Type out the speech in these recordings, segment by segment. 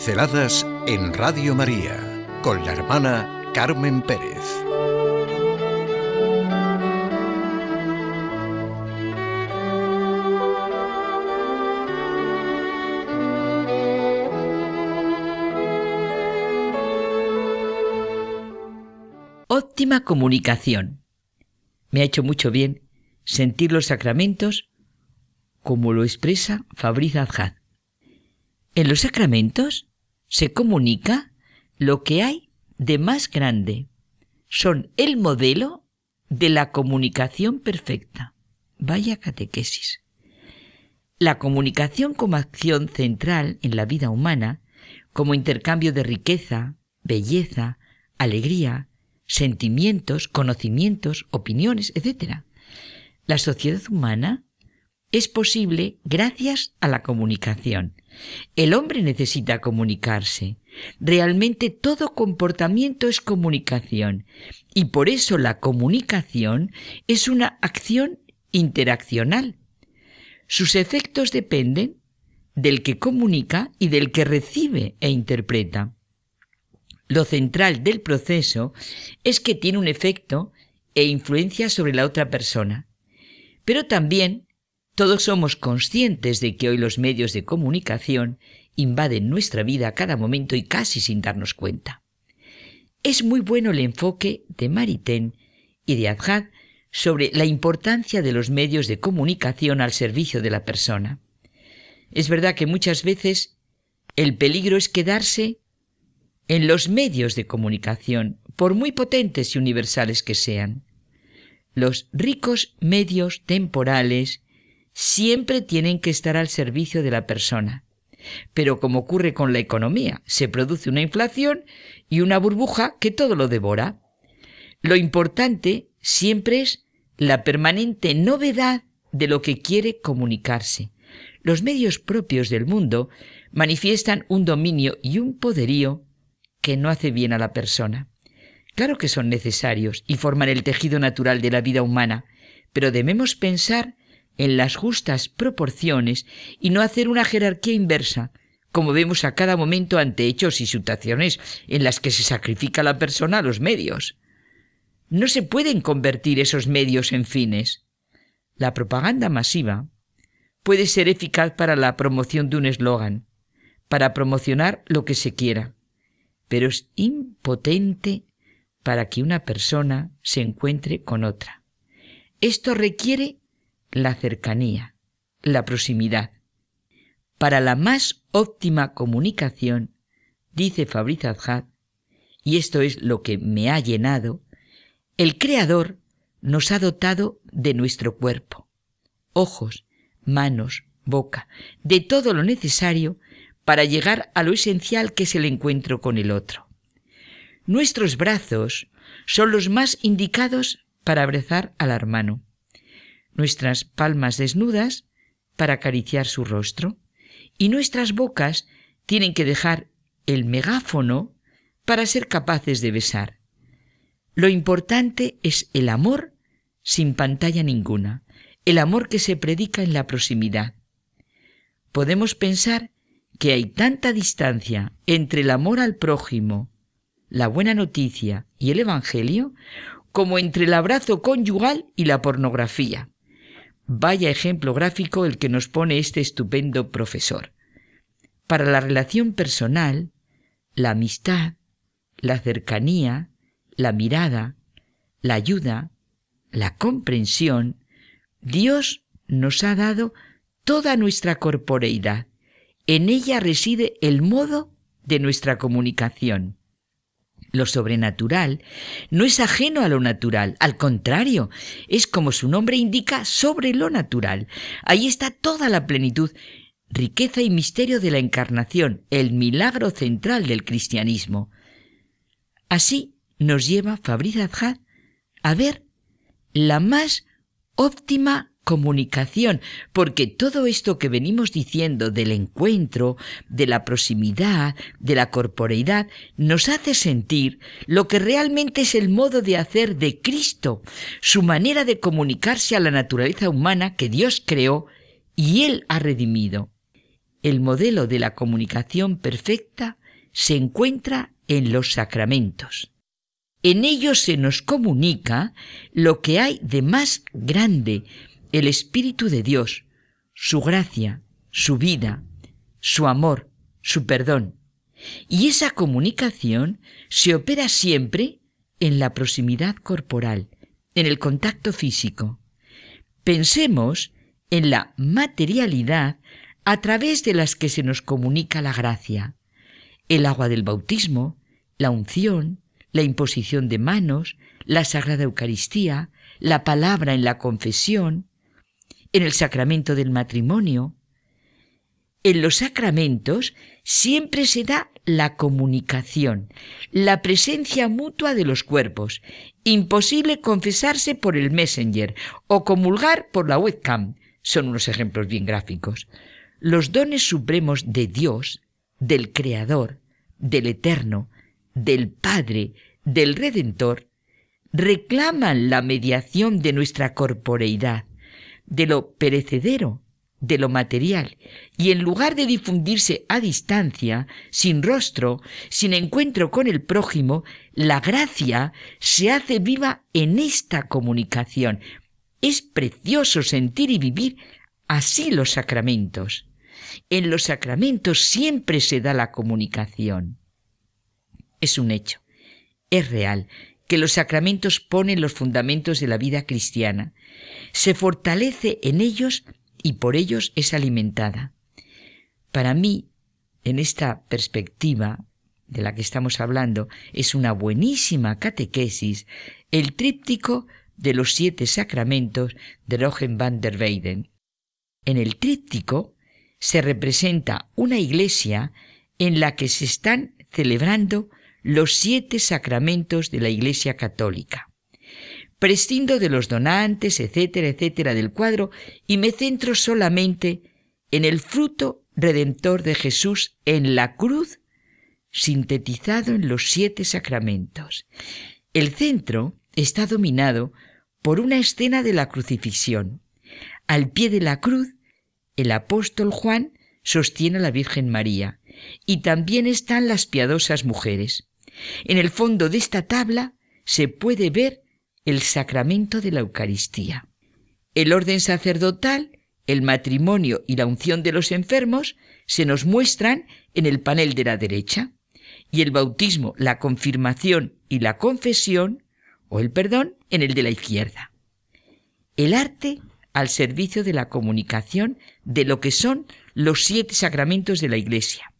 Pinceladas en Radio María con la hermana Carmen Pérez. Óptima comunicación. Me ha hecho mucho bien sentir los sacramentos como lo expresa Fabriz Adjad. En los sacramentos se comunica lo que hay de más grande. Son el modelo de la comunicación perfecta. Vaya catequesis. La comunicación como acción central en la vida humana, como intercambio de riqueza, belleza, alegría, sentimientos, conocimientos, opiniones, etc. La sociedad humana es posible gracias a la comunicación. El hombre necesita comunicarse. Realmente todo comportamiento es comunicación y por eso la comunicación es una acción interaccional. Sus efectos dependen del que comunica y del que recibe e interpreta. Lo central del proceso es que tiene un efecto e influencia sobre la otra persona, pero también todos somos conscientes de que hoy los medios de comunicación invaden nuestra vida a cada momento y casi sin darnos cuenta. Es muy bueno el enfoque de Maritain y de Adjad sobre la importancia de los medios de comunicación al servicio de la persona. Es verdad que muchas veces el peligro es quedarse en los medios de comunicación, por muy potentes y universales que sean. Los ricos medios temporales siempre tienen que estar al servicio de la persona. Pero como ocurre con la economía, se produce una inflación y una burbuja que todo lo devora. Lo importante siempre es la permanente novedad de lo que quiere comunicarse. Los medios propios del mundo manifiestan un dominio y un poderío que no hace bien a la persona. Claro que son necesarios y forman el tejido natural de la vida humana, pero debemos pensar en las justas proporciones y no hacer una jerarquía inversa, como vemos a cada momento ante hechos y situaciones en las que se sacrifica la persona a los medios. No se pueden convertir esos medios en fines. La propaganda masiva puede ser eficaz para la promoción de un eslogan, para promocionar lo que se quiera, pero es impotente para que una persona se encuentre con otra. Esto requiere la cercanía, la proximidad. Para la más óptima comunicación, dice Fabriz Adjad, y esto es lo que me ha llenado, el Creador nos ha dotado de nuestro cuerpo, ojos, manos, boca, de todo lo necesario para llegar a lo esencial que es el encuentro con el otro. Nuestros brazos son los más indicados para abrazar al hermano nuestras palmas desnudas para acariciar su rostro y nuestras bocas tienen que dejar el megáfono para ser capaces de besar. Lo importante es el amor sin pantalla ninguna, el amor que se predica en la proximidad. Podemos pensar que hay tanta distancia entre el amor al prójimo, la buena noticia y el Evangelio, como entre el abrazo conyugal y la pornografía. Vaya ejemplo gráfico el que nos pone este estupendo profesor. Para la relación personal, la amistad, la cercanía, la mirada, la ayuda, la comprensión, Dios nos ha dado toda nuestra corporeidad. En ella reside el modo de nuestra comunicación. Lo sobrenatural no es ajeno a lo natural, al contrario, es como su nombre indica sobre lo natural. Ahí está toda la plenitud, riqueza y misterio de la encarnación, el milagro central del cristianismo. Así nos lleva Fabriz Adjad a ver la más óptima comunicación, porque todo esto que venimos diciendo del encuentro, de la proximidad, de la corporeidad, nos hace sentir lo que realmente es el modo de hacer de Cristo, su manera de comunicarse a la naturaleza humana que Dios creó y Él ha redimido. el modelo de la comunicación perfecta se encuentra en los sacramentos. En ellos se nos comunica lo que hay de más grande, el Espíritu de Dios, su gracia, su vida, su amor, su perdón. Y esa comunicación se opera siempre en la proximidad corporal, en el contacto físico. Pensemos en la materialidad a través de las que se nos comunica la gracia, el agua del bautismo, la unción, la imposición de manos, la Sagrada Eucaristía, la palabra en la confesión, en el sacramento del matrimonio. En los sacramentos siempre se da la comunicación, la presencia mutua de los cuerpos. Imposible confesarse por el Messenger o comulgar por la webcam. Son unos ejemplos bien gráficos. Los dones supremos de Dios, del Creador, del Eterno, del Padre, del Redentor, reclaman la mediación de nuestra corporeidad, de lo perecedero, de lo material, y en lugar de difundirse a distancia, sin rostro, sin encuentro con el prójimo, la gracia se hace viva en esta comunicación. Es precioso sentir y vivir así los sacramentos. En los sacramentos siempre se da la comunicación. Es un hecho, es real, que los sacramentos ponen los fundamentos de la vida cristiana. Se fortalece en ellos y por ellos es alimentada. Para mí, en esta perspectiva de la que estamos hablando, es una buenísima catequesis el tríptico de los siete sacramentos de Rogen van der Weyden. En el tríptico se representa una iglesia en la que se están celebrando los siete sacramentos de la Iglesia Católica. Prescindo de los donantes, etcétera, etcétera del cuadro y me centro solamente en el fruto redentor de Jesús en la cruz, sintetizado en los siete sacramentos. El centro está dominado por una escena de la crucifixión. Al pie de la cruz, el apóstol Juan sostiene a la Virgen María y también están las piadosas mujeres. En el fondo de esta tabla se puede ver el sacramento de la Eucaristía. El orden sacerdotal, el matrimonio y la unción de los enfermos se nos muestran en el panel de la derecha, y el bautismo, la confirmación y la confesión, o el perdón, en el de la izquierda. El arte al servicio de la comunicación de lo que son los siete sacramentos de la Iglesia.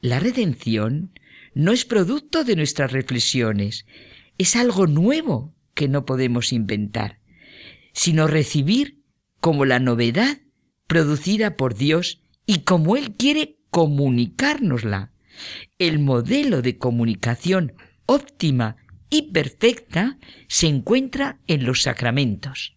La redención no es producto de nuestras reflexiones, es algo nuevo que no podemos inventar, sino recibir como la novedad producida por Dios y como Él quiere comunicárnosla. El modelo de comunicación óptima y perfecta se encuentra en los sacramentos.